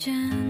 间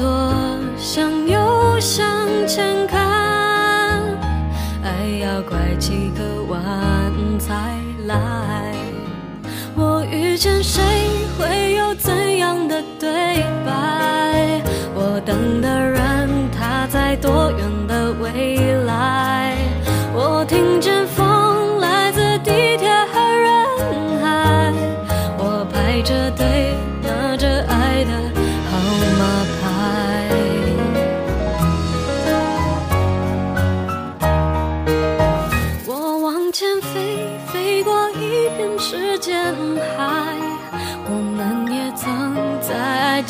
左，向右，向前看，爱要拐几个弯才来。我遇见谁，会有怎样的对白？我等的人，他在多远的未来？我听见风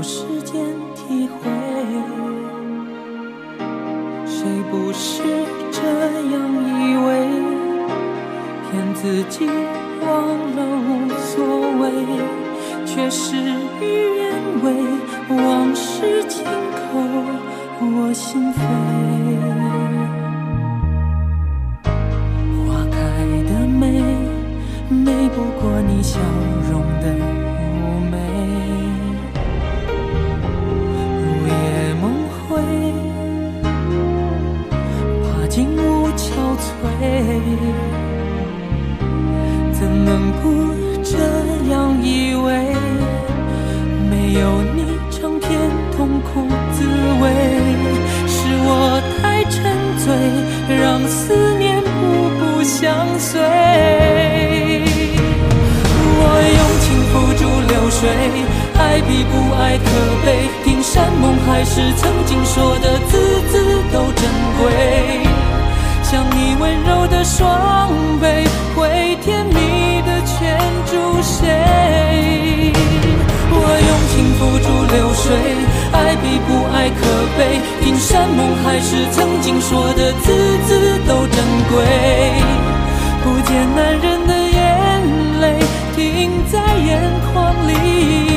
有时间体会。谁不是这样以为？骗自己忘了无所谓，却是爱比不爱可悲。听山盟海誓，曾经说的字字都珍贵。像你温柔的双臂，会甜蜜的牵住谁？我用情付诸流水，爱比不爱可悲。听山盟海誓，曾经说的字字都珍贵。不见男人停在眼眶里，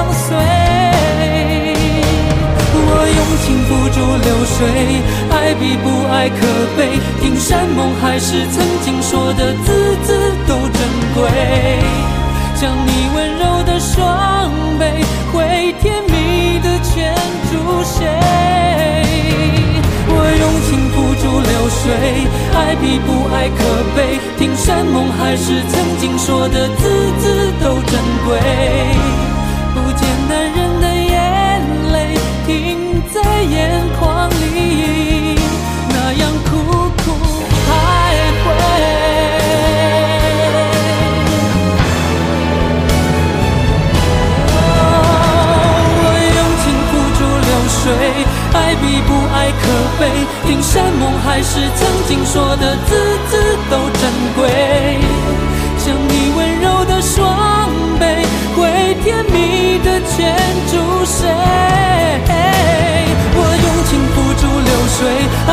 相随。我用情付诸流水，爱比不爱可悲。听山盟海誓，曾经说的字字都珍贵。将你温柔的双臂，会甜蜜的牵住谁？我用情付诸流水，爱比不爱可悲。听山盟海誓，曾经说的字字都珍贵。可悲。听山盟海誓，曾经说的字字都珍贵。像你温柔的双臂，会甜蜜的牵住谁？我用情付诸流水，爱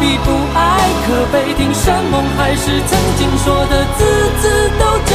比不爱可悲。听山盟海誓，曾经说的字字都珍